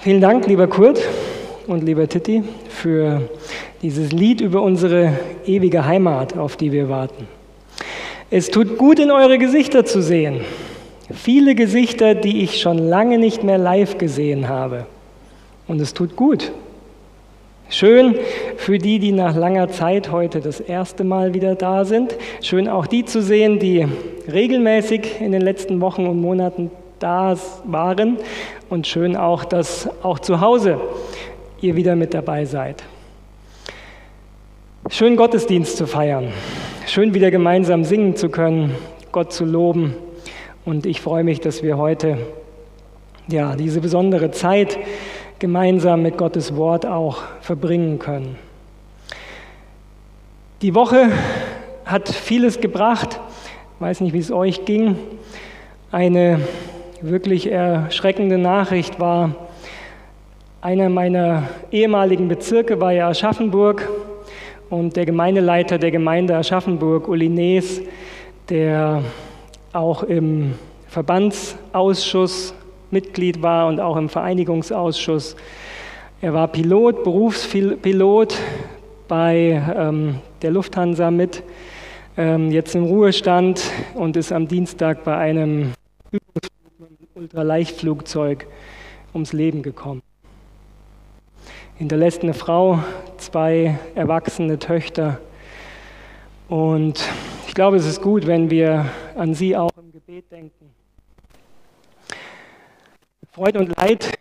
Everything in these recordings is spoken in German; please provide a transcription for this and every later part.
Vielen Dank, lieber Kurt und lieber Titti, für dieses Lied über unsere ewige Heimat, auf die wir warten. Es tut gut, in eure Gesichter zu sehen. Viele Gesichter, die ich schon lange nicht mehr live gesehen habe. Und es tut gut. Schön für die, die nach langer Zeit heute das erste Mal wieder da sind. Schön auch die zu sehen, die regelmäßig in den letzten Wochen und Monaten da waren. Und schön auch, dass auch zu Hause ihr wieder mit dabei seid. Schön Gottesdienst zu feiern. Schön wieder gemeinsam singen zu können, Gott zu loben. Und ich freue mich, dass wir heute ja, diese besondere Zeit gemeinsam mit Gottes Wort auch verbringen können. Die Woche hat vieles gebracht. Ich weiß nicht, wie es euch ging. Eine wirklich erschreckende Nachricht war, einer meiner ehemaligen Bezirke war ja Aschaffenburg und der Gemeindeleiter der Gemeinde Aschaffenburg, Uli Nees, der auch im Verbandsausschuss Mitglied war und auch im Vereinigungsausschuss. Er war Pilot, Berufspilot bei ähm, der Lufthansa mit, ähm, jetzt im Ruhestand und ist am Dienstag bei einem Ultraleichtflugzeug ums Leben gekommen. Hinterlässt eine Frau, zwei erwachsene Töchter. Und ich glaube, es ist gut, wenn wir an sie auch im Gebet denken. Freude und Leid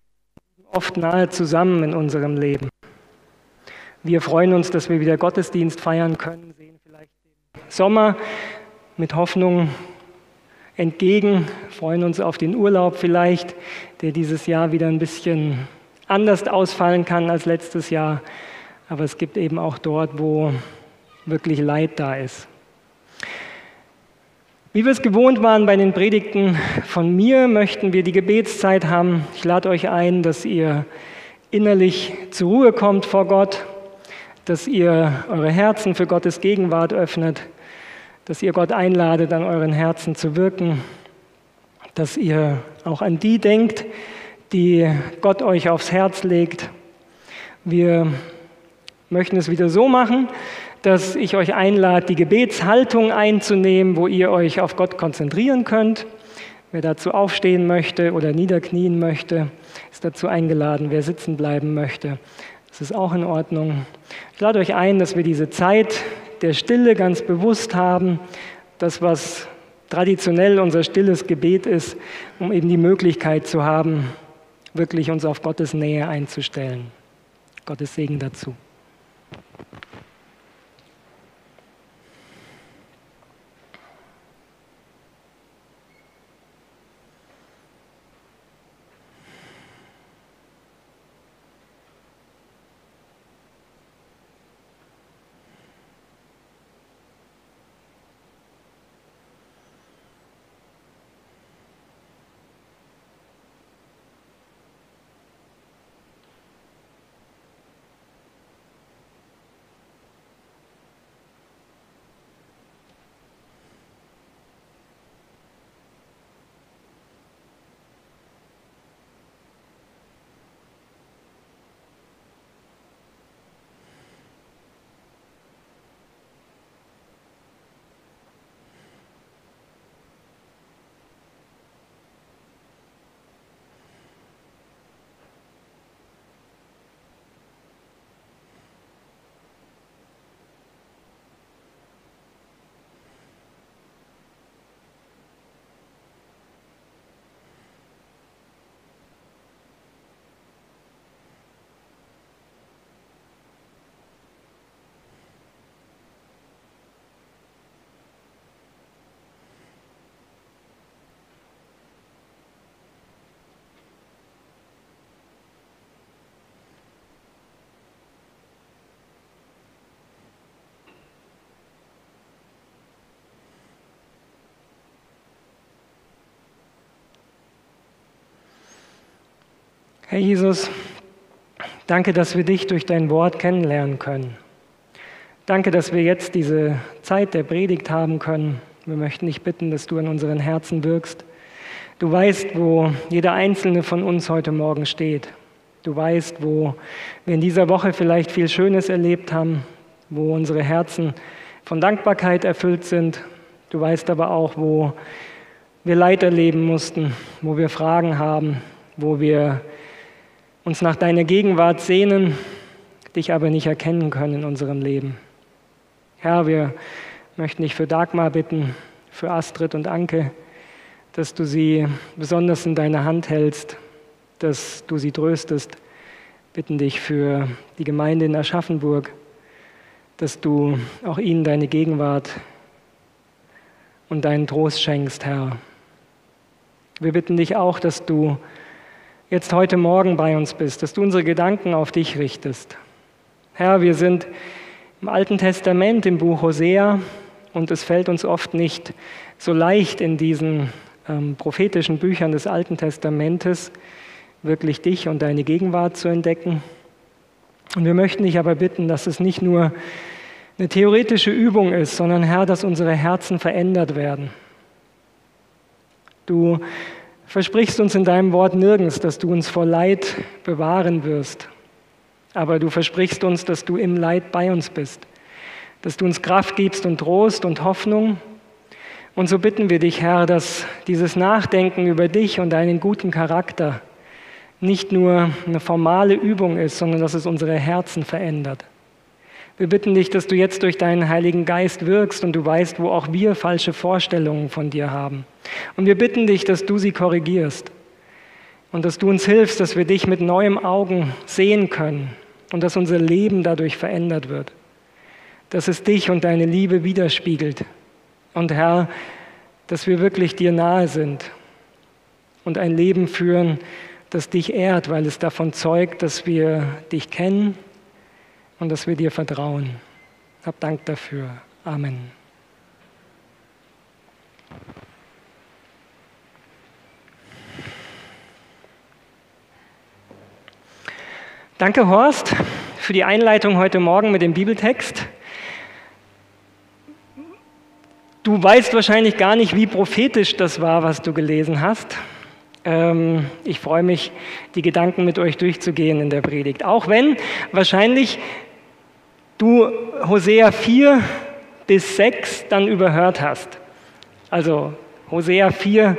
liegen oft nahe zusammen in unserem Leben. Wir freuen uns, dass wir wieder Gottesdienst feiern können, sehen vielleicht den Sommer mit Hoffnung entgegen, freuen uns auf den Urlaub vielleicht, der dieses Jahr wieder ein bisschen anders ausfallen kann als letztes Jahr. Aber es gibt eben auch dort, wo wirklich Leid da ist. Wie wir es gewohnt waren bei den Predigten von mir, möchten wir die Gebetszeit haben. Ich lade euch ein, dass ihr innerlich zur Ruhe kommt vor Gott, dass ihr eure Herzen für Gottes Gegenwart öffnet, dass ihr Gott einladet, an euren Herzen zu wirken, dass ihr auch an die denkt, die Gott euch aufs Herz legt. Wir möchten es wieder so machen, dass ich euch einlade, die Gebetshaltung einzunehmen, wo ihr euch auf Gott konzentrieren könnt. Wer dazu aufstehen möchte oder niederknien möchte, ist dazu eingeladen. Wer sitzen bleiben möchte, das ist auch in Ordnung. Ich lade euch ein, dass wir diese Zeit der Stille ganz bewusst haben, das, was traditionell unser stilles Gebet ist, um eben die Möglichkeit zu haben, wirklich uns auf Gottes Nähe einzustellen. Gottes Segen dazu. Herr Jesus, danke, dass wir dich durch dein Wort kennenlernen können. Danke, dass wir jetzt diese Zeit der Predigt haben können. Wir möchten dich bitten, dass du in unseren Herzen wirkst. Du weißt, wo jeder einzelne von uns heute Morgen steht. Du weißt, wo wir in dieser Woche vielleicht viel Schönes erlebt haben, wo unsere Herzen von Dankbarkeit erfüllt sind. Du weißt aber auch, wo wir Leid erleben mussten, wo wir Fragen haben, wo wir uns nach deiner Gegenwart sehnen, dich aber nicht erkennen können in unserem Leben. Herr, wir möchten dich für Dagmar bitten, für Astrid und Anke, dass du sie besonders in deiner Hand hältst, dass du sie tröstest. Bitten dich für die Gemeinde in Aschaffenburg, dass du auch ihnen deine Gegenwart und deinen Trost schenkst, Herr. Wir bitten dich auch, dass du jetzt heute Morgen bei uns bist, dass du unsere Gedanken auf dich richtest. Herr, wir sind im Alten Testament, im Buch Hosea, und es fällt uns oft nicht so leicht in diesen ähm, prophetischen Büchern des Alten Testamentes wirklich dich und deine Gegenwart zu entdecken. Und wir möchten dich aber bitten, dass es nicht nur eine theoretische Übung ist, sondern Herr, dass unsere Herzen verändert werden. Du versprichst uns in deinem Wort nirgends, dass du uns vor Leid bewahren wirst. Aber du versprichst uns, dass du im Leid bei uns bist, dass du uns Kraft gibst und Trost und Hoffnung. Und so bitten wir dich, Herr, dass dieses Nachdenken über dich und deinen guten Charakter nicht nur eine formale Übung ist, sondern dass es unsere Herzen verändert. Wir bitten dich, dass du jetzt durch deinen Heiligen Geist wirkst und du weißt, wo auch wir falsche Vorstellungen von dir haben. Und wir bitten dich, dass du sie korrigierst und dass du uns hilfst, dass wir dich mit neuem Augen sehen können und dass unser Leben dadurch verändert wird. Dass es dich und deine Liebe widerspiegelt. Und Herr, dass wir wirklich dir nahe sind und ein Leben führen, das dich ehrt, weil es davon zeugt, dass wir dich kennen und dass wir dir vertrauen. Hab Dank dafür. Amen. Danke, Horst, für die Einleitung heute Morgen mit dem Bibeltext. Du weißt wahrscheinlich gar nicht, wie prophetisch das war, was du gelesen hast. Ähm, ich freue mich, die Gedanken mit euch durchzugehen in der Predigt. Auch wenn wahrscheinlich du Hosea 4 bis 6 dann überhört hast. Also Hosea 4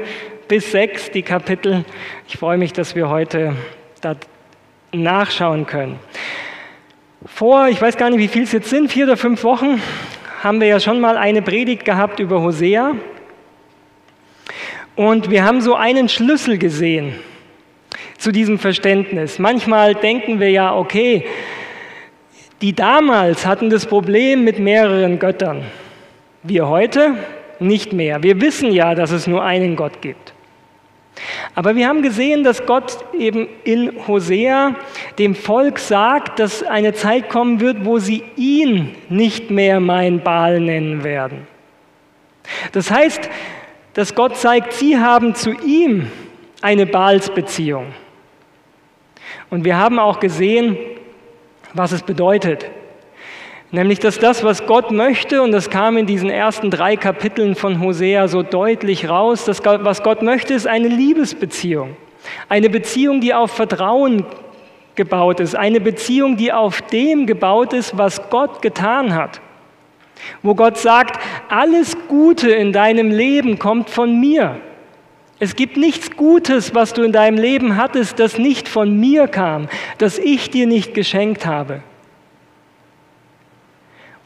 bis 6, die Kapitel. Ich freue mich, dass wir heute da nachschauen können. Vor, ich weiß gar nicht, wie viel es jetzt sind, vier oder fünf Wochen, haben wir ja schon mal eine Predigt gehabt über Hosea. Und wir haben so einen Schlüssel gesehen zu diesem Verständnis. Manchmal denken wir ja, okay, die damals hatten das Problem mit mehreren Göttern. Wir heute nicht mehr. Wir wissen ja, dass es nur einen Gott gibt. Aber wir haben gesehen, dass Gott eben in Hosea dem Volk sagt, dass eine Zeit kommen wird, wo sie ihn nicht mehr mein Baal nennen werden. Das heißt, dass Gott zeigt, sie haben zu ihm eine Baalsbeziehung. Und wir haben auch gesehen, was es bedeutet. Nämlich, dass das, was Gott möchte, und das kam in diesen ersten drei Kapiteln von Hosea so deutlich raus, dass was Gott möchte, ist eine Liebesbeziehung. Eine Beziehung, die auf Vertrauen gebaut ist. Eine Beziehung, die auf dem gebaut ist, was Gott getan hat. Wo Gott sagt, alles Gute in deinem Leben kommt von mir. Es gibt nichts Gutes, was du in deinem Leben hattest, das nicht von mir kam, das ich dir nicht geschenkt habe.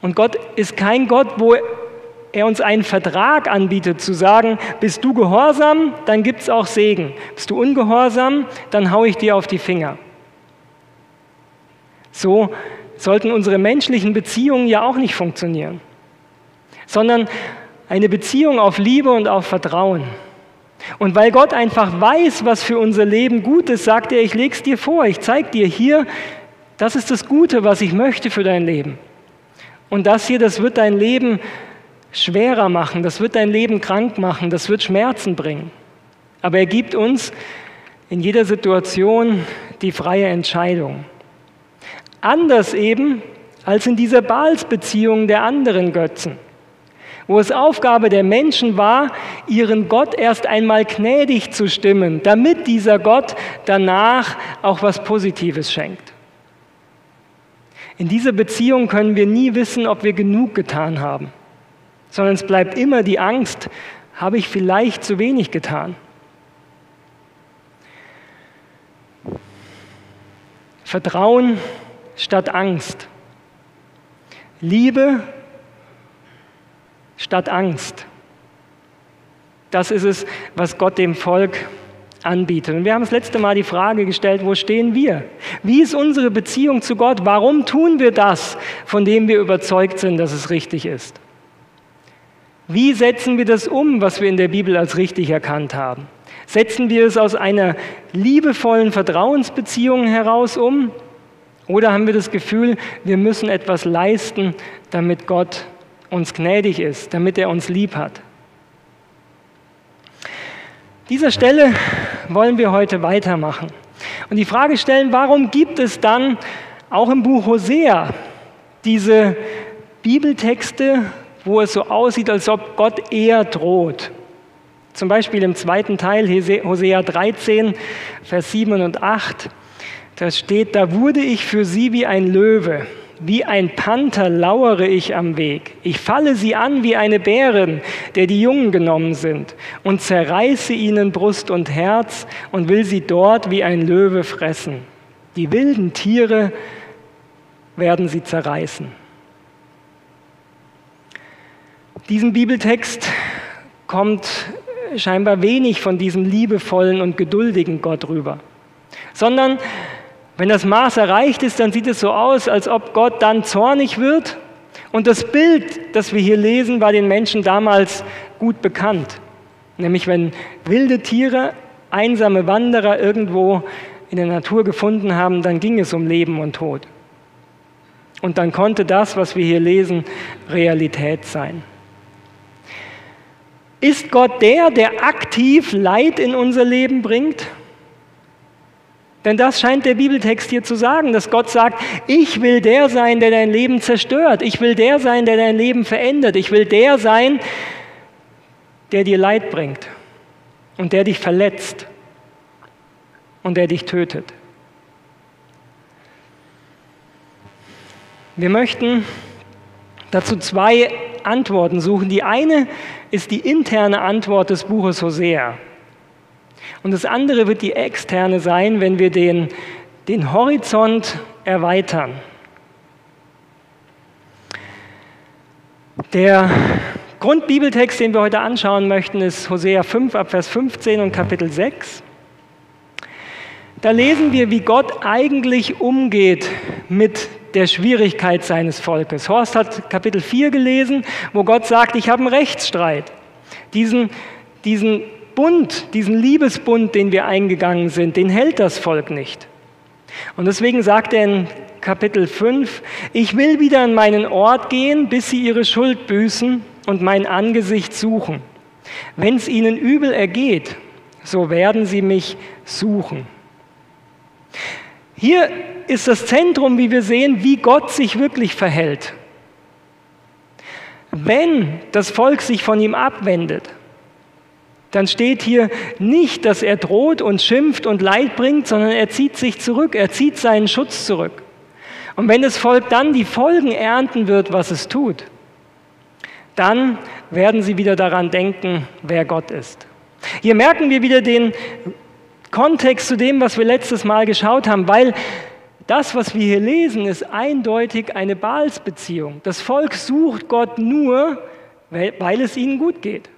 Und Gott ist kein Gott, wo er uns einen Vertrag anbietet, zu sagen, bist du gehorsam, dann gibt es auch Segen. Bist du ungehorsam, dann haue ich dir auf die Finger. So sollten unsere menschlichen Beziehungen ja auch nicht funktionieren, sondern eine Beziehung auf Liebe und auf Vertrauen. Und weil Gott einfach weiß, was für unser Leben gut ist, sagt er, ich lege es dir vor, ich zeige dir hier, das ist das Gute, was ich möchte für dein Leben. Und das hier, das wird dein Leben schwerer machen, das wird dein Leben krank machen, das wird Schmerzen bringen. Aber er gibt uns in jeder Situation die freie Entscheidung. Anders eben als in dieser Baalsbeziehung der anderen Götzen, wo es Aufgabe der Menschen war, ihren Gott erst einmal gnädig zu stimmen, damit dieser Gott danach auch was Positives schenkt. In dieser Beziehung können wir nie wissen, ob wir genug getan haben, sondern es bleibt immer die Angst, habe ich vielleicht zu wenig getan. Vertrauen statt Angst. Liebe statt Angst. Das ist es, was Gott dem Volk anbietet. Und wir haben das letzte Mal die Frage gestellt, wo stehen wir? Wie ist unsere Beziehung zu Gott? Warum tun wir das, von dem wir überzeugt sind, dass es richtig ist? Wie setzen wir das um, was wir in der Bibel als richtig erkannt haben? Setzen wir es aus einer liebevollen Vertrauensbeziehung heraus um? Oder haben wir das Gefühl, wir müssen etwas leisten, damit Gott uns gnädig ist, damit er uns lieb hat? Dieser Stelle wollen wir heute weitermachen und die Frage stellen, warum gibt es dann auch im Buch Hosea diese Bibeltexte, wo es so aussieht, als ob Gott eher droht? Zum Beispiel im zweiten Teil, Hosea 13, Vers 7 und 8, da steht, da wurde ich für sie wie ein Löwe, wie ein Panther lauere ich am Weg. Ich falle sie an wie eine Bärin, der die Jungen genommen sind, und zerreiße ihnen Brust und Herz und will sie dort wie ein Löwe fressen. Die wilden Tiere werden sie zerreißen. Diesen Bibeltext kommt scheinbar wenig von diesem liebevollen und geduldigen Gott rüber, sondern wenn das Maß erreicht ist, dann sieht es so aus, als ob Gott dann zornig wird. Und das Bild, das wir hier lesen, war den Menschen damals gut bekannt. Nämlich wenn wilde Tiere, einsame Wanderer irgendwo in der Natur gefunden haben, dann ging es um Leben und Tod. Und dann konnte das, was wir hier lesen, Realität sein. Ist Gott der, der aktiv Leid in unser Leben bringt? Denn das scheint der Bibeltext hier zu sagen, dass Gott sagt, ich will der sein, der dein Leben zerstört. Ich will der sein, der dein Leben verändert. Ich will der sein, der dir Leid bringt und der dich verletzt und der dich tötet. Wir möchten dazu zwei Antworten suchen. Die eine ist die interne Antwort des Buches Hosea. Und das andere wird die externe sein, wenn wir den, den Horizont erweitern. Der Grundbibeltext, den wir heute anschauen möchten, ist Hosea 5 ab Vers 15 und Kapitel 6. Da lesen wir, wie Gott eigentlich umgeht mit der Schwierigkeit seines Volkes. Horst hat Kapitel 4 gelesen, wo Gott sagt, ich habe einen Rechtsstreit. Diesen, diesen Bund, diesen Liebesbund, den wir eingegangen sind, den hält das Volk nicht. Und deswegen sagt er in Kapitel 5, ich will wieder an meinen Ort gehen, bis sie ihre Schuld büßen und mein Angesicht suchen. Wenn es ihnen übel ergeht, so werden sie mich suchen. Hier ist das Zentrum, wie wir sehen, wie Gott sich wirklich verhält. Wenn das Volk sich von ihm abwendet, dann steht hier nicht, dass er droht und schimpft und Leid bringt, sondern er zieht sich zurück, er zieht seinen Schutz zurück. Und wenn das Volk dann die Folgen ernten wird, was es tut, dann werden sie wieder daran denken, wer Gott ist. Hier merken wir wieder den Kontext zu dem, was wir letztes Mal geschaut haben, weil das, was wir hier lesen, ist eindeutig eine Baalsbeziehung. Das Volk sucht Gott nur, weil es ihnen gut geht.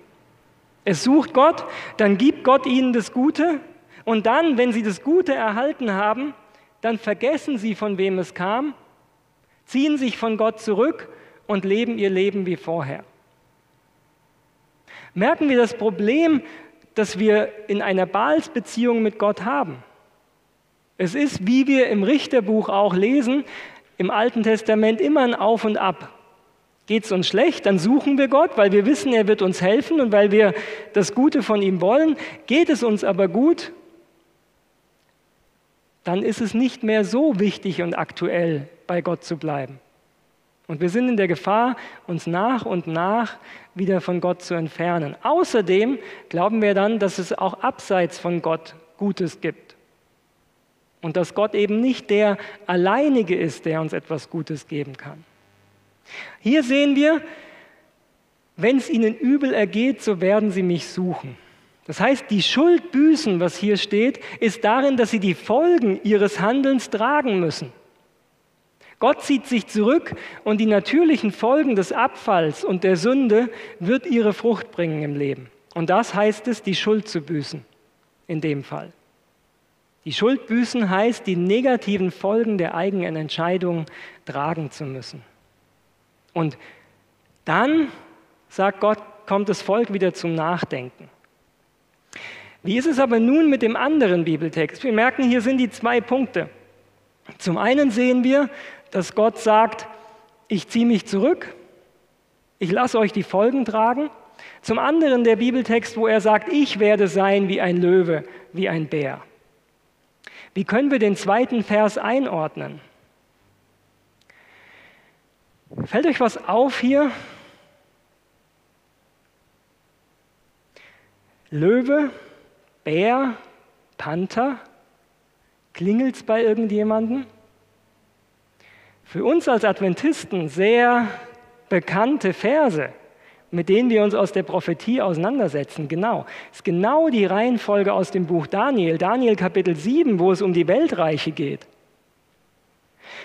Es sucht Gott, dann gibt Gott ihnen das Gute und dann, wenn sie das Gute erhalten haben, dann vergessen sie, von wem es kam, ziehen sich von Gott zurück und leben ihr Leben wie vorher. Merken wir das Problem, das wir in einer Baalsbeziehung mit Gott haben? Es ist, wie wir im Richterbuch auch lesen, im Alten Testament immer ein Auf und Ab. Geht es uns schlecht, dann suchen wir Gott, weil wir wissen, er wird uns helfen und weil wir das Gute von ihm wollen. Geht es uns aber gut, dann ist es nicht mehr so wichtig und aktuell, bei Gott zu bleiben. Und wir sind in der Gefahr, uns nach und nach wieder von Gott zu entfernen. Außerdem glauben wir dann, dass es auch abseits von Gott Gutes gibt. Und dass Gott eben nicht der Alleinige ist, der uns etwas Gutes geben kann. Hier sehen wir, wenn es ihnen übel ergeht, so werden sie mich suchen. Das heißt, die Schuld büßen, was hier steht, ist darin, dass sie die Folgen ihres Handelns tragen müssen. Gott zieht sich zurück und die natürlichen Folgen des Abfalls und der Sünde wird ihre Frucht bringen im Leben. Und das heißt es, die Schuld zu büßen, in dem Fall. Die Schuld büßen heißt, die negativen Folgen der eigenen Entscheidung tragen zu müssen. Und dann, sagt Gott, kommt das Volk wieder zum Nachdenken. Wie ist es aber nun mit dem anderen Bibeltext? Wir merken, hier sind die zwei Punkte. Zum einen sehen wir, dass Gott sagt, ich ziehe mich zurück, ich lasse euch die Folgen tragen. Zum anderen der Bibeltext, wo er sagt, ich werde sein wie ein Löwe, wie ein Bär. Wie können wir den zweiten Vers einordnen? Fällt euch was auf hier? Löwe, Bär, Panther? Klingelt es bei irgendjemandem? für uns als Adventisten sehr bekannte Verse, mit denen wir uns aus der Prophetie auseinandersetzen. Genau. Es ist genau die Reihenfolge aus dem Buch Daniel, Daniel Kapitel 7, wo es um die Weltreiche geht.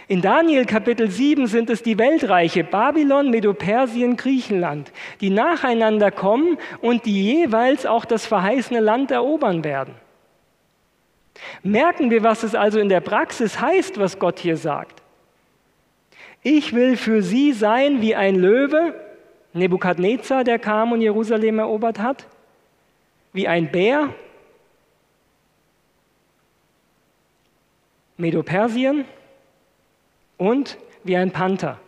In Daniel Kapitel 7 sind es die Weltreiche Babylon, Medopersien, Griechenland, die nacheinander kommen und die jeweils auch das verheißene Land erobern werden. Merken wir, was es also in der Praxis heißt, was Gott hier sagt. Ich will für sie sein wie ein Löwe, Nebukadnezar, der kam und Jerusalem erobert hat, wie ein Bär, Medopersien und wie ein Panther,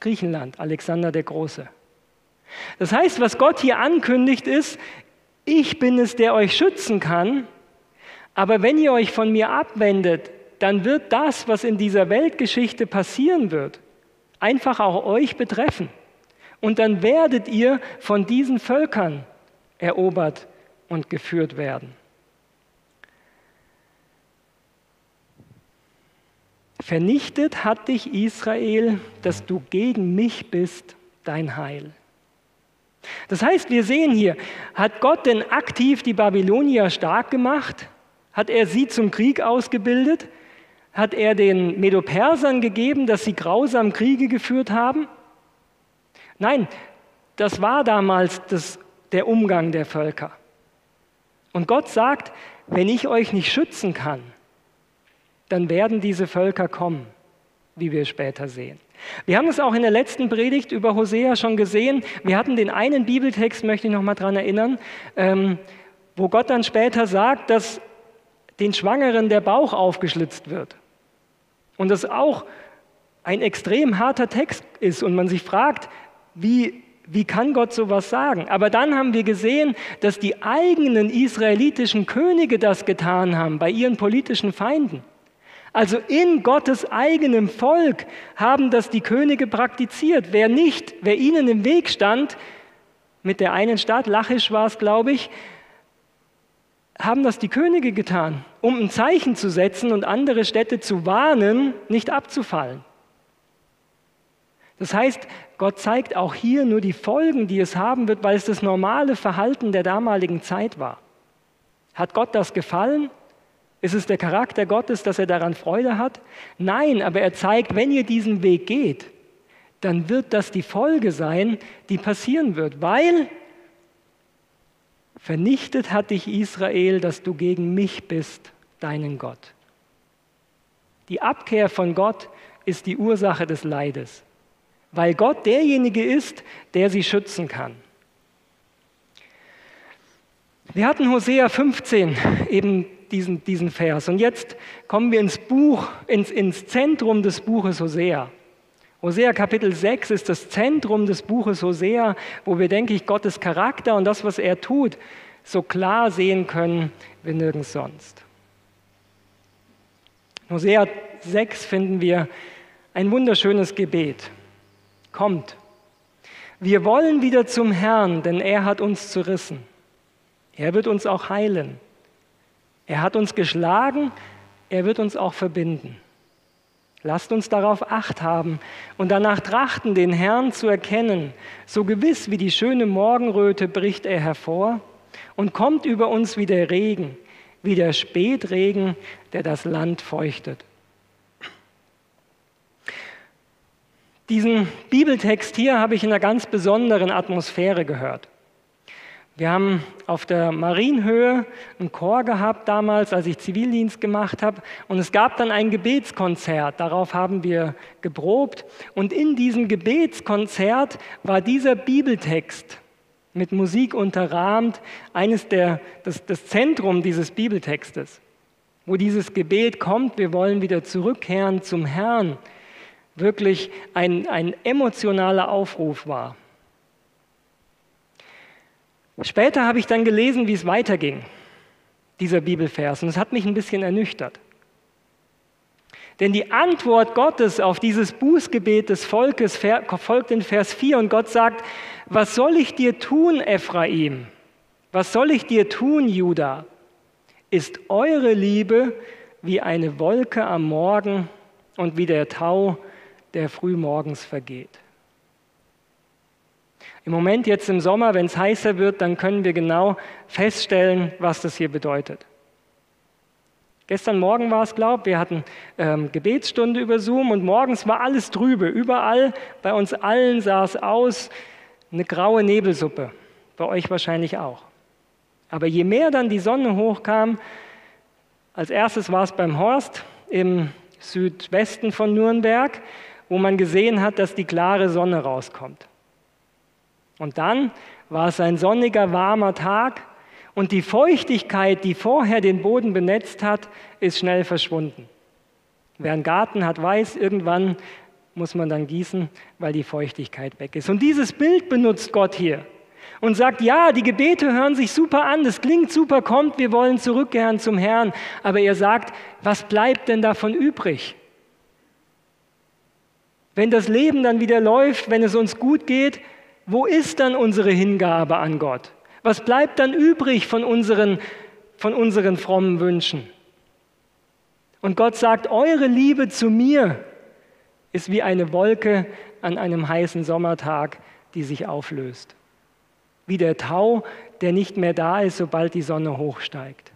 Griechenland, Alexander der Große. Das heißt, was Gott hier ankündigt, ist, ich bin es, der euch schützen kann, aber wenn ihr euch von mir abwendet, dann wird das, was in dieser Weltgeschichte passieren wird, einfach auch euch betreffen. Und dann werdet ihr von diesen Völkern erobert und geführt werden. Vernichtet hat dich Israel, dass du gegen mich bist, dein Heil. Das heißt, wir sehen hier, hat Gott denn aktiv die Babylonier stark gemacht? Hat er sie zum Krieg ausgebildet? hat er den Medopersern gegeben, dass sie grausam Kriege geführt haben? Nein, das war damals das, der Umgang der Völker. Und Gott sagt, wenn ich euch nicht schützen kann, dann werden diese Völker kommen, wie wir später sehen. Wir haben es auch in der letzten Predigt über Hosea schon gesehen. Wir hatten den einen Bibeltext, möchte ich noch mal daran erinnern, ähm, wo Gott dann später sagt, dass den Schwangeren der Bauch aufgeschlitzt wird. Und das auch ein extrem harter Text ist und man sich fragt, wie, wie kann Gott sowas sagen? Aber dann haben wir gesehen, dass die eigenen israelitischen Könige das getan haben bei ihren politischen Feinden. Also in Gottes eigenem Volk haben das die Könige praktiziert. Wer nicht, wer ihnen im Weg stand, mit der einen Stadt, Lachisch war es, glaube ich, haben das die Könige getan, um ein Zeichen zu setzen und andere Städte zu warnen, nicht abzufallen. Das heißt, Gott zeigt auch hier nur die Folgen, die es haben wird, weil es das normale Verhalten der damaligen Zeit war. Hat Gott das gefallen? Ist es der Charakter Gottes, dass er daran Freude hat? Nein, aber er zeigt, wenn ihr diesen Weg geht, dann wird das die Folge sein, die passieren wird, weil Vernichtet hat dich Israel, dass du gegen mich bist, deinen Gott. Die Abkehr von Gott ist die Ursache des Leides, weil Gott derjenige ist, der sie schützen kann. Wir hatten Hosea 15, eben diesen, diesen Vers. Und jetzt kommen wir ins Buch, ins, ins Zentrum des Buches Hosea. Hosea Kapitel 6 ist das Zentrum des Buches Hosea, wo wir, denke ich, Gottes Charakter und das, was er tut, so klar sehen können wie nirgends sonst. In Hosea 6 finden wir ein wunderschönes Gebet. kommt. Wir wollen wieder zum Herrn, denn er hat uns zerrissen. Er wird uns auch heilen. Er hat uns geschlagen, er wird uns auch verbinden. Lasst uns darauf acht haben und danach trachten, den Herrn zu erkennen. So gewiss wie die schöne Morgenröte bricht er hervor und kommt über uns wie der Regen, wie der Spätregen, der das Land feuchtet. Diesen Bibeltext hier habe ich in einer ganz besonderen Atmosphäre gehört. Wir haben auf der Marienhöhe einen Chor gehabt damals, als ich Zivildienst gemacht habe. Und es gab dann ein Gebetskonzert. Darauf haben wir geprobt. Und in diesem Gebetskonzert war dieser Bibeltext mit Musik unterrahmt eines der, das, das Zentrum dieses Bibeltextes, wo dieses Gebet kommt, wir wollen wieder zurückkehren zum Herrn, wirklich ein, ein emotionaler Aufruf war. Später habe ich dann gelesen, wie es weiterging, dieser Bibelvers, und es hat mich ein bisschen ernüchtert. Denn die Antwort Gottes auf dieses Bußgebet des Volkes folgt in Vers 4 und Gott sagt, was soll ich dir tun, Ephraim? Was soll ich dir tun, Juda? Ist eure Liebe wie eine Wolke am Morgen und wie der Tau, der frühmorgens vergeht? Im Moment jetzt im Sommer, wenn es heißer wird, dann können wir genau feststellen, was das hier bedeutet. Gestern Morgen war es, glaube ich, wir hatten ähm, Gebetsstunde über Zoom und morgens war alles trübe. Überall, bei uns allen sah es aus, eine graue Nebelsuppe. Bei euch wahrscheinlich auch. Aber je mehr dann die Sonne hochkam, als erstes war es beim Horst im Südwesten von Nürnberg, wo man gesehen hat, dass die klare Sonne rauskommt. Und dann war es ein sonniger, warmer Tag und die Feuchtigkeit, die vorher den Boden benetzt hat, ist schnell verschwunden. Wer einen Garten hat, weiß, irgendwann muss man dann gießen, weil die Feuchtigkeit weg ist. Und dieses Bild benutzt Gott hier und sagt, ja, die Gebete hören sich super an, das klingt super, kommt, wir wollen zurückkehren zum Herrn. Aber er sagt, was bleibt denn davon übrig? Wenn das Leben dann wieder läuft, wenn es uns gut geht, wo ist dann unsere Hingabe an Gott? Was bleibt dann übrig von unseren, von unseren frommen Wünschen? Und Gott sagt, eure Liebe zu mir ist wie eine Wolke an einem heißen Sommertag, die sich auflöst. Wie der Tau, der nicht mehr da ist, sobald die Sonne hochsteigt.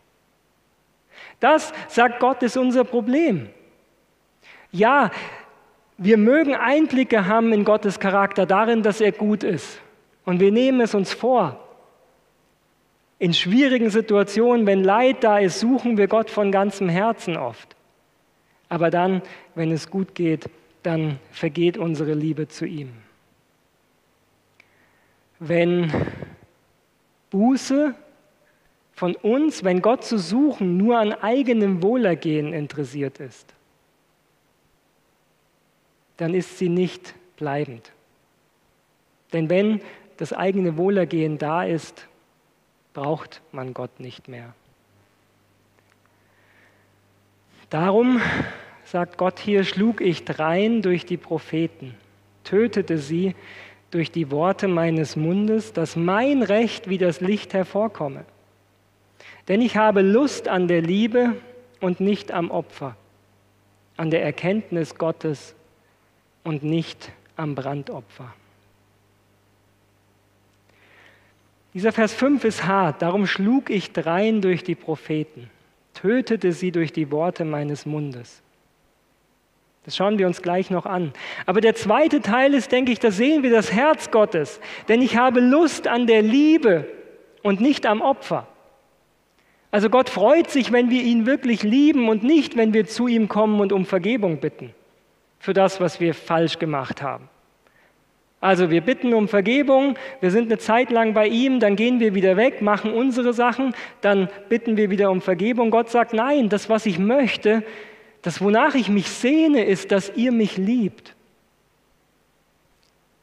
Das, sagt Gott, ist unser Problem. Ja, wir mögen Einblicke haben in Gottes Charakter darin, dass er gut ist. Und wir nehmen es uns vor. In schwierigen Situationen, wenn Leid da ist, suchen wir Gott von ganzem Herzen oft. Aber dann, wenn es gut geht, dann vergeht unsere Liebe zu ihm. Wenn Buße von uns, wenn Gott zu suchen, nur an eigenem Wohlergehen interessiert ist, dann ist sie nicht bleibend. Denn wenn das eigene Wohlergehen da ist, braucht man Gott nicht mehr. Darum, sagt Gott hier, schlug ich drein durch die Propheten, tötete sie durch die Worte meines Mundes, dass mein Recht wie das Licht hervorkomme. Denn ich habe Lust an der Liebe und nicht am Opfer, an der Erkenntnis Gottes und nicht am Brandopfer. Dieser Vers 5 ist hart, darum schlug ich drein durch die Propheten, tötete sie durch die Worte meines Mundes. Das schauen wir uns gleich noch an. Aber der zweite Teil ist, denke ich, da sehen wir das Herz Gottes. Denn ich habe Lust an der Liebe und nicht am Opfer. Also Gott freut sich, wenn wir ihn wirklich lieben und nicht, wenn wir zu ihm kommen und um Vergebung bitten für das, was wir falsch gemacht haben. Also wir bitten um Vergebung, wir sind eine Zeit lang bei ihm, dann gehen wir wieder weg, machen unsere Sachen, dann bitten wir wieder um Vergebung. Gott sagt, nein, das, was ich möchte, das, wonach ich mich sehne, ist, dass ihr mich liebt.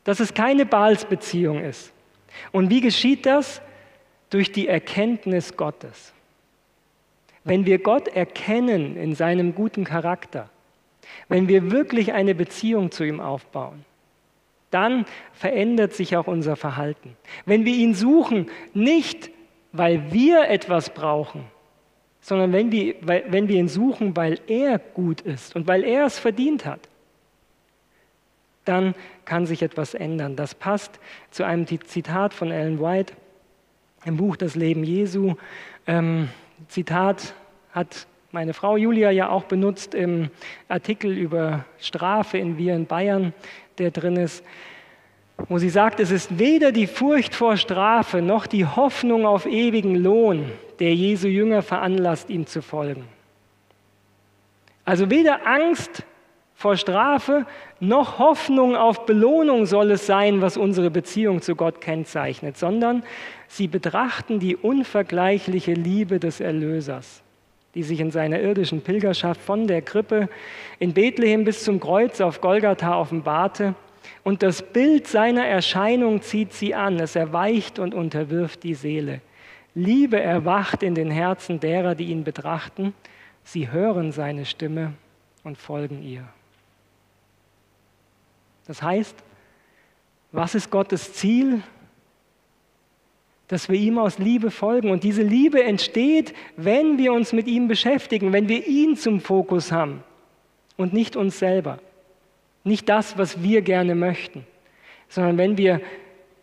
Dass es keine Balsbeziehung ist. Und wie geschieht das? Durch die Erkenntnis Gottes. Wenn wir Gott erkennen in seinem guten Charakter, wenn wir wirklich eine Beziehung zu ihm aufbauen, dann verändert sich auch unser Verhalten. Wenn wir ihn suchen, nicht weil wir etwas brauchen, sondern wenn wir, weil, wenn wir ihn suchen, weil er gut ist und weil er es verdient hat, dann kann sich etwas ändern. Das passt zu einem Zitat von Ellen White im Buch Das Leben Jesu. Ähm, Zitat hat meine Frau Julia ja auch benutzt im Artikel über Strafe in Wir in Bayern, der drin ist, wo sie sagt, es ist weder die Furcht vor Strafe noch die Hoffnung auf ewigen Lohn, der Jesu Jünger veranlasst, ihm zu folgen. Also weder Angst vor Strafe noch Hoffnung auf Belohnung soll es sein, was unsere Beziehung zu Gott kennzeichnet, sondern sie betrachten die unvergleichliche Liebe des Erlösers die sich in seiner irdischen Pilgerschaft von der Krippe in Bethlehem bis zum Kreuz auf Golgatha offenbarte. Und das Bild seiner Erscheinung zieht sie an, es erweicht und unterwirft die Seele. Liebe erwacht in den Herzen derer, die ihn betrachten. Sie hören seine Stimme und folgen ihr. Das heißt, was ist Gottes Ziel? Dass wir ihm aus Liebe folgen. Und diese Liebe entsteht, wenn wir uns mit ihm beschäftigen, wenn wir ihn zum Fokus haben und nicht uns selber. Nicht das, was wir gerne möchten, sondern wenn wir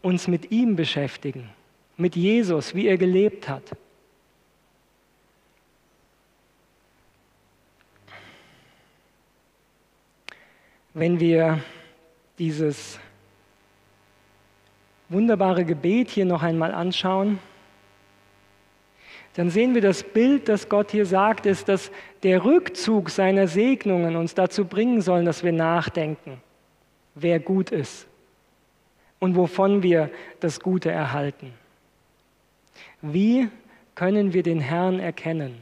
uns mit ihm beschäftigen, mit Jesus, wie er gelebt hat. Wenn wir dieses wunderbare Gebet hier noch einmal anschauen, dann sehen wir das Bild, das Gott hier sagt, ist, dass der Rückzug seiner Segnungen uns dazu bringen sollen, dass wir nachdenken, wer gut ist und wovon wir das Gute erhalten. Wie können wir den Herrn erkennen?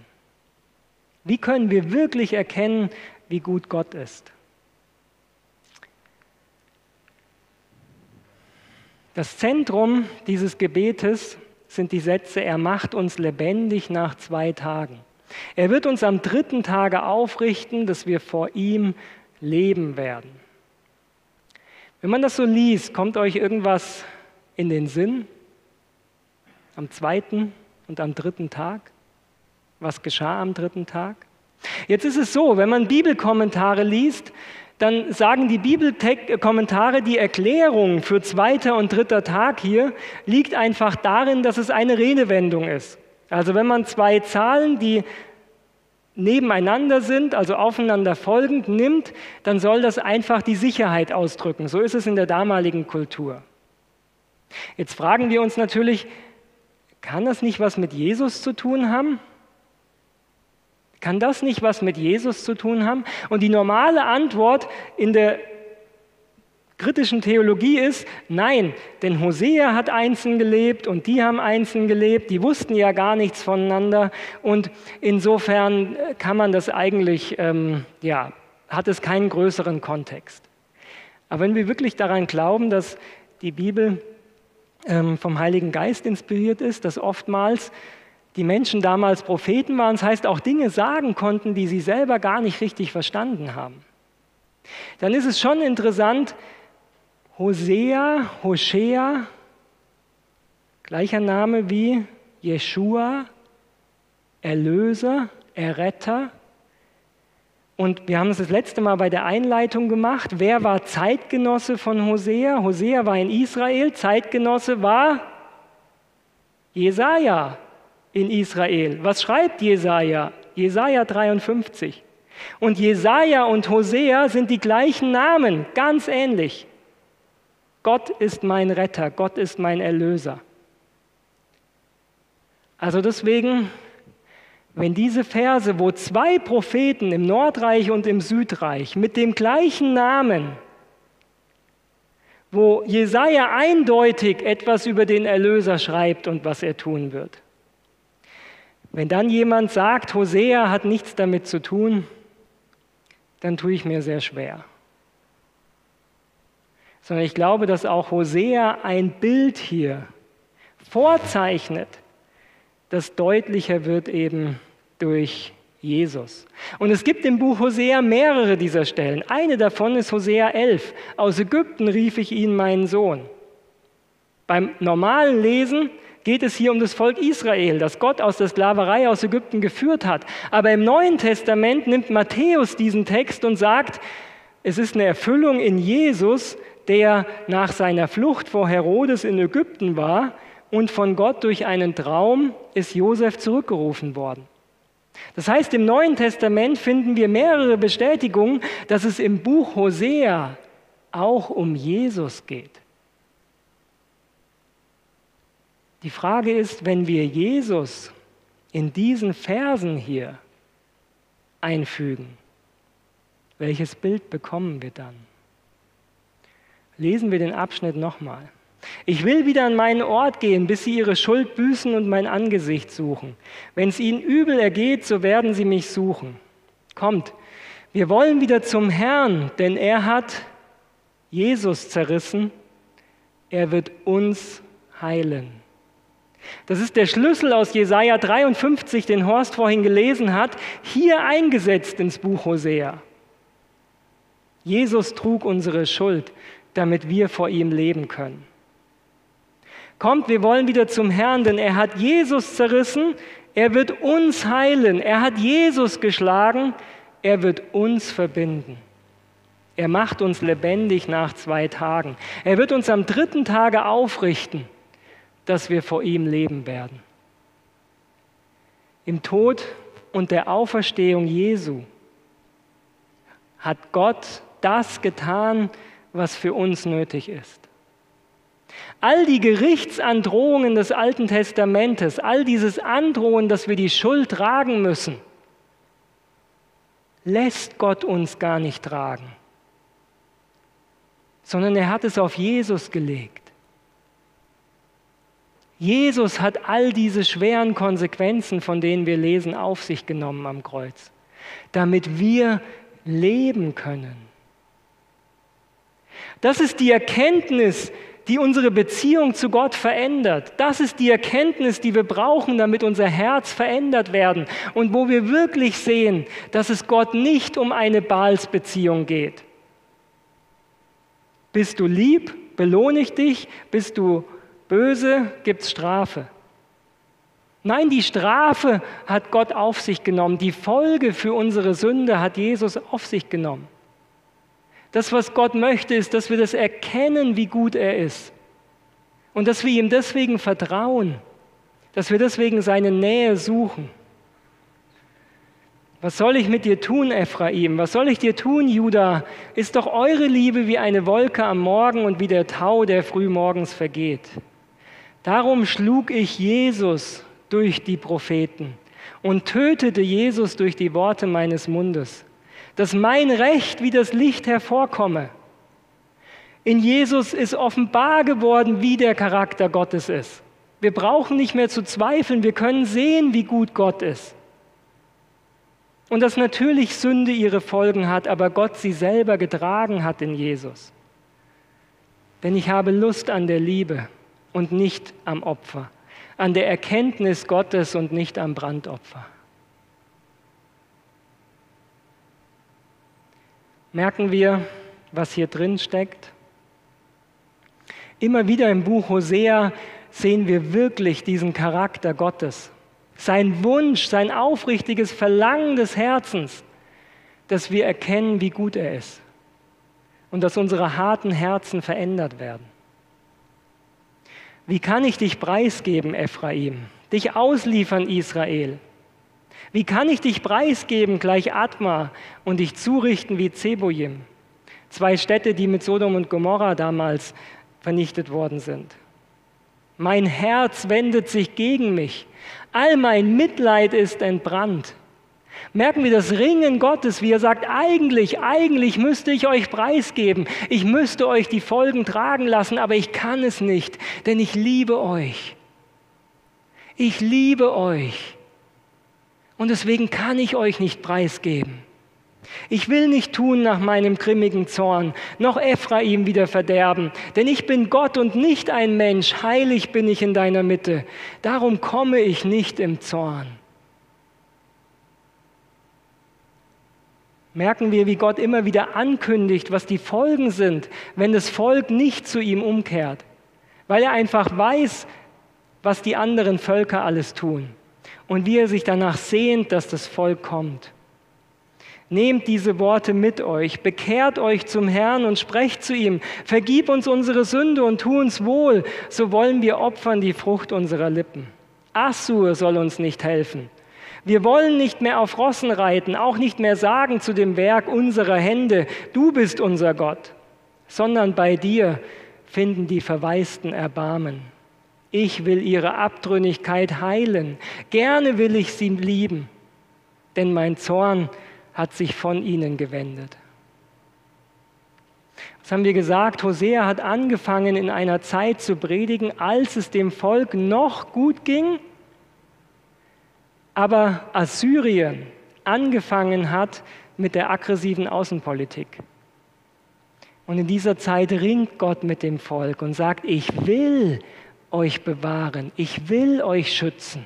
Wie können wir wirklich erkennen, wie gut Gott ist? Das Zentrum dieses Gebetes sind die Sätze, er macht uns lebendig nach zwei Tagen. Er wird uns am dritten Tage aufrichten, dass wir vor ihm leben werden. Wenn man das so liest, kommt euch irgendwas in den Sinn? Am zweiten und am dritten Tag? Was geschah am dritten Tag? Jetzt ist es so, wenn man Bibelkommentare liest, dann sagen die Bibelkommentare, die Erklärung für zweiter und dritter Tag hier liegt einfach darin, dass es eine Redewendung ist. Also wenn man zwei Zahlen, die nebeneinander sind, also aufeinander folgend nimmt, dann soll das einfach die Sicherheit ausdrücken. So ist es in der damaligen Kultur. Jetzt fragen wir uns natürlich, kann das nicht was mit Jesus zu tun haben? Kann das nicht was mit Jesus zu tun haben? Und die normale Antwort in der kritischen Theologie ist, nein, denn Hosea hat einzeln gelebt und die haben einzeln gelebt, die wussten ja gar nichts voneinander und insofern kann man das eigentlich, ähm, ja, hat es keinen größeren Kontext. Aber wenn wir wirklich daran glauben, dass die Bibel ähm, vom Heiligen Geist inspiriert ist, dass oftmals die Menschen damals Propheten waren, das heißt auch Dinge sagen konnten, die sie selber gar nicht richtig verstanden haben. Dann ist es schon interessant, Hosea, Hoshea, gleicher Name wie Jeshua, Erlöser, Erretter. Und wir haben es das letzte Mal bei der Einleitung gemacht. Wer war Zeitgenosse von Hosea? Hosea war in Israel, Zeitgenosse war Jesaja, in Israel. Was schreibt Jesaja? Jesaja 53. Und Jesaja und Hosea sind die gleichen Namen, ganz ähnlich. Gott ist mein Retter, Gott ist mein Erlöser. Also deswegen, wenn diese Verse, wo zwei Propheten im Nordreich und im Südreich mit dem gleichen Namen, wo Jesaja eindeutig etwas über den Erlöser schreibt und was er tun wird, wenn dann jemand sagt, Hosea hat nichts damit zu tun, dann tue ich mir sehr schwer. Sondern ich glaube, dass auch Hosea ein Bild hier vorzeichnet, das deutlicher wird eben durch Jesus. Und es gibt im Buch Hosea mehrere dieser Stellen. Eine davon ist Hosea 11. Aus Ägypten rief ich ihn meinen Sohn. Beim normalen Lesen geht es hier um das Volk Israel, das Gott aus der Sklaverei aus Ägypten geführt hat. Aber im Neuen Testament nimmt Matthäus diesen Text und sagt, es ist eine Erfüllung in Jesus, der nach seiner Flucht vor Herodes in Ägypten war und von Gott durch einen Traum ist Josef zurückgerufen worden. Das heißt, im Neuen Testament finden wir mehrere Bestätigungen, dass es im Buch Hosea auch um Jesus geht. Die Frage ist, wenn wir Jesus in diesen Versen hier einfügen, welches Bild bekommen wir dann? Lesen wir den Abschnitt nochmal. Ich will wieder an meinen Ort gehen, bis sie ihre Schuld büßen und mein Angesicht suchen. Wenn es ihnen übel ergeht, so werden sie mich suchen. Kommt, wir wollen wieder zum Herrn, denn er hat Jesus zerrissen. Er wird uns heilen. Das ist der Schlüssel aus Jesaja 53, den Horst vorhin gelesen hat, hier eingesetzt ins Buch Hosea. Jesus trug unsere Schuld, damit wir vor ihm leben können. Kommt, wir wollen wieder zum Herrn, denn er hat Jesus zerrissen, er wird uns heilen, er hat Jesus geschlagen, er wird uns verbinden. Er macht uns lebendig nach zwei Tagen. Er wird uns am dritten Tage aufrichten dass wir vor ihm leben werden. Im Tod und der Auferstehung Jesu hat Gott das getan, was für uns nötig ist. All die Gerichtsandrohungen des Alten Testamentes, all dieses Androhen, dass wir die Schuld tragen müssen, lässt Gott uns gar nicht tragen, sondern er hat es auf Jesus gelegt. Jesus hat all diese schweren Konsequenzen, von denen wir lesen, auf sich genommen am Kreuz, damit wir leben können. Das ist die Erkenntnis, die unsere Beziehung zu Gott verändert. Das ist die Erkenntnis, die wir brauchen, damit unser Herz verändert werden und wo wir wirklich sehen, dass es Gott nicht um eine Balsbeziehung geht. Bist du lieb, belohne ich dich. Bist du böse, gibt es Strafe. Nein, die Strafe hat Gott auf sich genommen. Die Folge für unsere Sünde hat Jesus auf sich genommen. Das, was Gott möchte, ist, dass wir das erkennen, wie gut er ist. Und dass wir ihm deswegen vertrauen. Dass wir deswegen seine Nähe suchen. Was soll ich mit dir tun, Ephraim? Was soll ich dir tun, Judah? Ist doch eure Liebe wie eine Wolke am Morgen und wie der Tau, der frühmorgens vergeht. Darum schlug ich Jesus durch die Propheten und tötete Jesus durch die Worte meines Mundes, dass mein Recht wie das Licht hervorkomme. In Jesus ist offenbar geworden, wie der Charakter Gottes ist. Wir brauchen nicht mehr zu zweifeln, wir können sehen, wie gut Gott ist. Und dass natürlich Sünde ihre Folgen hat, aber Gott sie selber getragen hat in Jesus. Denn ich habe Lust an der Liebe und nicht am Opfer, an der Erkenntnis Gottes und nicht am Brandopfer. Merken wir, was hier drin steckt? Immer wieder im Buch Hosea sehen wir wirklich diesen Charakter Gottes, sein Wunsch, sein aufrichtiges Verlangen des Herzens, dass wir erkennen, wie gut er ist und dass unsere harten Herzen verändert werden. Wie kann ich dich preisgeben, Ephraim? Dich ausliefern, Israel? Wie kann ich dich preisgeben, gleich Atma, und dich zurichten wie Zeboim? Zwei Städte, die mit Sodom und Gomorra damals vernichtet worden sind. Mein Herz wendet sich gegen mich. All mein Mitleid ist entbrannt. Merken wir das Ringen Gottes, wie er sagt, eigentlich, eigentlich müsste ich euch preisgeben, ich müsste euch die Folgen tragen lassen, aber ich kann es nicht, denn ich liebe euch. Ich liebe euch. Und deswegen kann ich euch nicht preisgeben. Ich will nicht tun nach meinem grimmigen Zorn, noch Ephraim wieder verderben, denn ich bin Gott und nicht ein Mensch, heilig bin ich in deiner Mitte, darum komme ich nicht im Zorn. Merken wir, wie Gott immer wieder ankündigt, was die Folgen sind, wenn das Volk nicht zu ihm umkehrt, weil er einfach weiß, was die anderen Völker alles tun und wie er sich danach sehnt, dass das Volk kommt. Nehmt diese Worte mit euch, bekehrt euch zum Herrn und sprecht zu ihm, vergib uns unsere Sünde und tu uns wohl, so wollen wir opfern die Frucht unserer Lippen. Assur soll uns nicht helfen. Wir wollen nicht mehr auf Rossen reiten, auch nicht mehr sagen zu dem Werk unserer Hände, du bist unser Gott, sondern bei dir finden die Verwaisten Erbarmen. Ich will ihre Abtrünnigkeit heilen, gerne will ich sie lieben, denn mein Zorn hat sich von ihnen gewendet. Was haben wir gesagt? Hosea hat angefangen in einer Zeit zu predigen, als es dem Volk noch gut ging, aber Assyrien angefangen hat mit der aggressiven Außenpolitik. Und in dieser Zeit ringt Gott mit dem Volk und sagt, ich will euch bewahren, ich will euch schützen,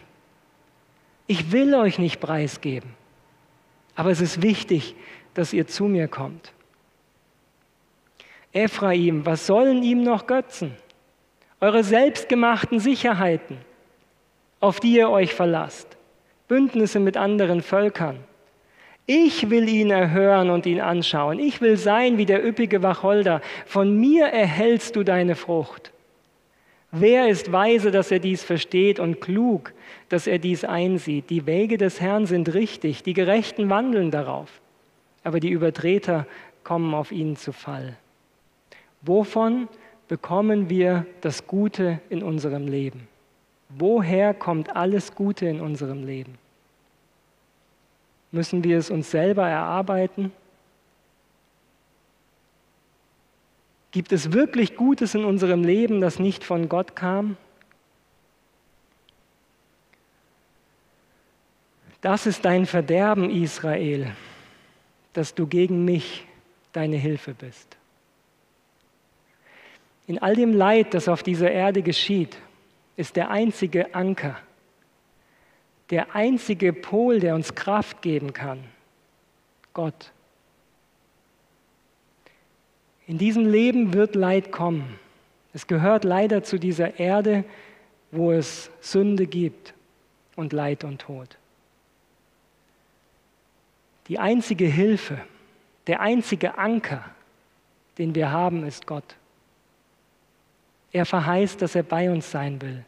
ich will euch nicht preisgeben. Aber es ist wichtig, dass ihr zu mir kommt. Ephraim, was sollen ihm noch Götzen? Eure selbstgemachten Sicherheiten, auf die ihr euch verlasst. Bündnisse mit anderen Völkern. Ich will ihn erhören und ihn anschauen. Ich will sein wie der üppige Wacholder. Von mir erhältst du deine Frucht. Wer ist weise, dass er dies versteht und klug, dass er dies einsieht? Die Wege des Herrn sind richtig, die Gerechten wandeln darauf, aber die Übertreter kommen auf ihnen zu Fall. Wovon bekommen wir das Gute in unserem Leben? Woher kommt alles Gute in unserem Leben? Müssen wir es uns selber erarbeiten? Gibt es wirklich Gutes in unserem Leben, das nicht von Gott kam? Das ist dein Verderben, Israel, dass du gegen mich deine Hilfe bist. In all dem Leid, das auf dieser Erde geschieht, ist der einzige Anker, der einzige Pol, der uns Kraft geben kann, Gott. In diesem Leben wird Leid kommen. Es gehört leider zu dieser Erde, wo es Sünde gibt und Leid und Tod. Die einzige Hilfe, der einzige Anker, den wir haben, ist Gott. Er verheißt, dass er bei uns sein will,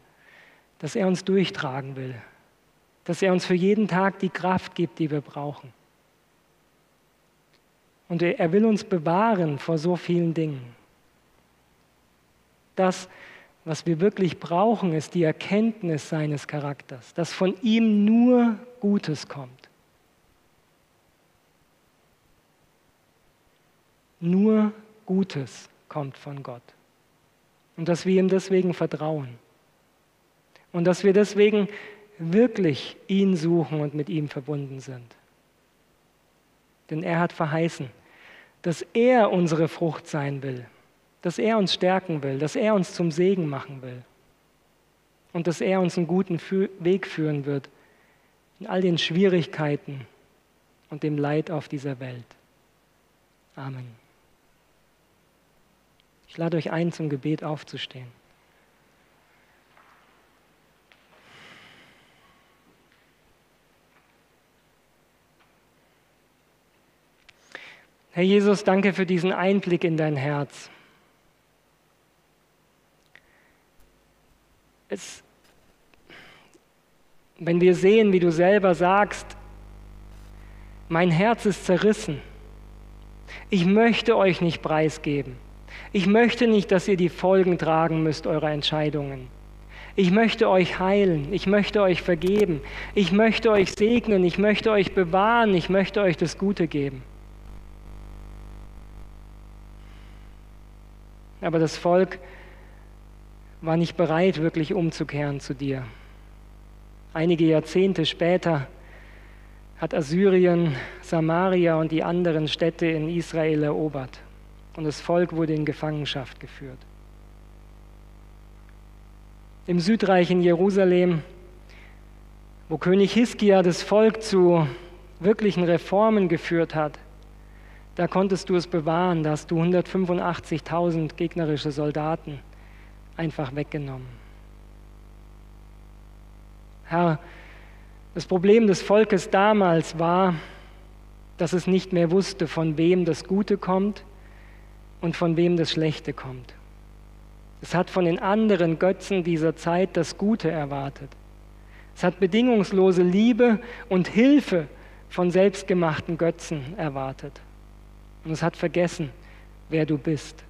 dass er uns durchtragen will, dass er uns für jeden Tag die Kraft gibt, die wir brauchen. Und er will uns bewahren vor so vielen Dingen. Das, was wir wirklich brauchen, ist die Erkenntnis seines Charakters, dass von ihm nur Gutes kommt. Nur Gutes kommt von Gott. Und dass wir ihm deswegen vertrauen. Und dass wir deswegen wirklich ihn suchen und mit ihm verbunden sind. Denn er hat verheißen, dass er unsere Frucht sein will, dass er uns stärken will, dass er uns zum Segen machen will und dass er uns einen guten Weg führen wird in all den Schwierigkeiten und dem Leid auf dieser Welt. Amen. Ich lade euch ein, zum Gebet aufzustehen. Herr Jesus, danke für diesen Einblick in dein Herz. Es, wenn wir sehen, wie du selber sagst, mein Herz ist zerrissen. Ich möchte euch nicht preisgeben. Ich möchte nicht, dass ihr die Folgen tragen müsst eurer Entscheidungen. Ich möchte euch heilen, ich möchte euch vergeben, ich möchte euch segnen, ich möchte euch bewahren, ich möchte euch das Gute geben. Aber das Volk war nicht bereit, wirklich umzukehren zu dir. Einige Jahrzehnte später hat Assyrien Samaria und die anderen Städte in Israel erobert und das Volk wurde in Gefangenschaft geführt. Im Südreich in Jerusalem, wo König Hiskia das Volk zu wirklichen Reformen geführt hat, Da konntest du es bewahren, da hast du 185.000 gegnerische Soldaten einfach weggenommen. Herr, das Problem des Volkes damals war, dass es nicht mehr wusste, von wem das Gute kommt und von wem das Schlechte kommt. Es hat von den anderen Götzen dieser Zeit das Gute erwartet. Es hat bedingungslose Liebe und Hilfe von selbstgemachten Götzen erwartet. Und es hat vergessen, wer du bist.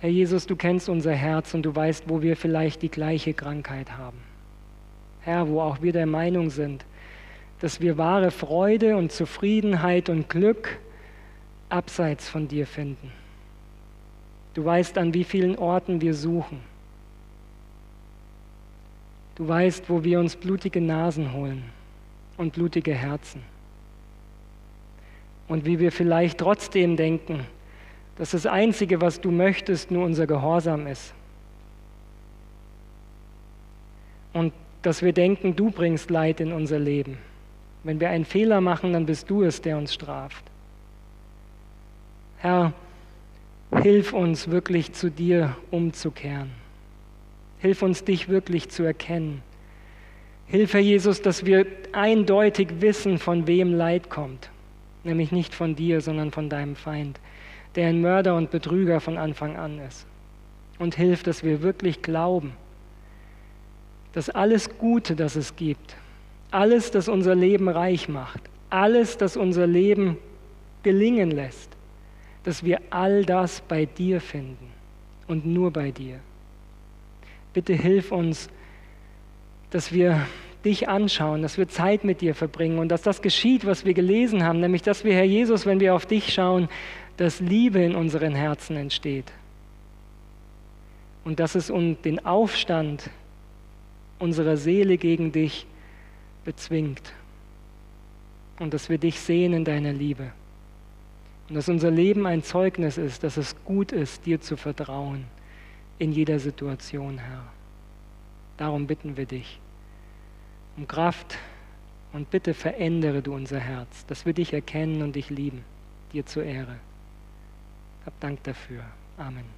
Herr Jesus, du kennst unser Herz und du weißt, wo wir vielleicht die gleiche Krankheit haben. Herr, wo auch wir der Meinung sind, dass wir wahre Freude und Zufriedenheit und Glück abseits von dir finden. Du weißt, an wie vielen Orten wir suchen. Du weißt, wo wir uns blutige Nasen holen und blutige Herzen. Und wie wir vielleicht trotzdem denken, dass das Einzige, was du möchtest, nur unser Gehorsam ist. Und dass wir denken, du bringst Leid in unser Leben. Wenn wir einen Fehler machen, dann bist du es, der uns straft. Herr, hilf uns wirklich zu dir umzukehren. Hilf uns, dich wirklich zu erkennen. Hilf, Herr Jesus, dass wir eindeutig wissen, von wem Leid kommt. Nämlich nicht von dir, sondern von deinem Feind, der ein Mörder und Betrüger von Anfang an ist. Und hilf, dass wir wirklich glauben, dass alles Gute, das es gibt, alles, das unser Leben reich macht, alles, das unser Leben gelingen lässt, dass wir all das bei dir finden und nur bei dir. Bitte hilf uns, dass wir dich anschauen, dass wir Zeit mit dir verbringen und dass das geschieht, was wir gelesen haben, nämlich dass wir, Herr Jesus, wenn wir auf dich schauen, dass Liebe in unseren Herzen entsteht und dass es um den Aufstand unserer Seele gegen dich bezwingt und dass wir dich sehen in deiner Liebe. Und dass unser Leben ein Zeugnis ist, dass es gut ist, dir zu vertrauen in jeder Situation, Herr. Darum bitten wir dich um Kraft und bitte verändere du unser Herz, dass wir dich erkennen und dich lieben, dir zur Ehre. Hab Dank dafür. Amen.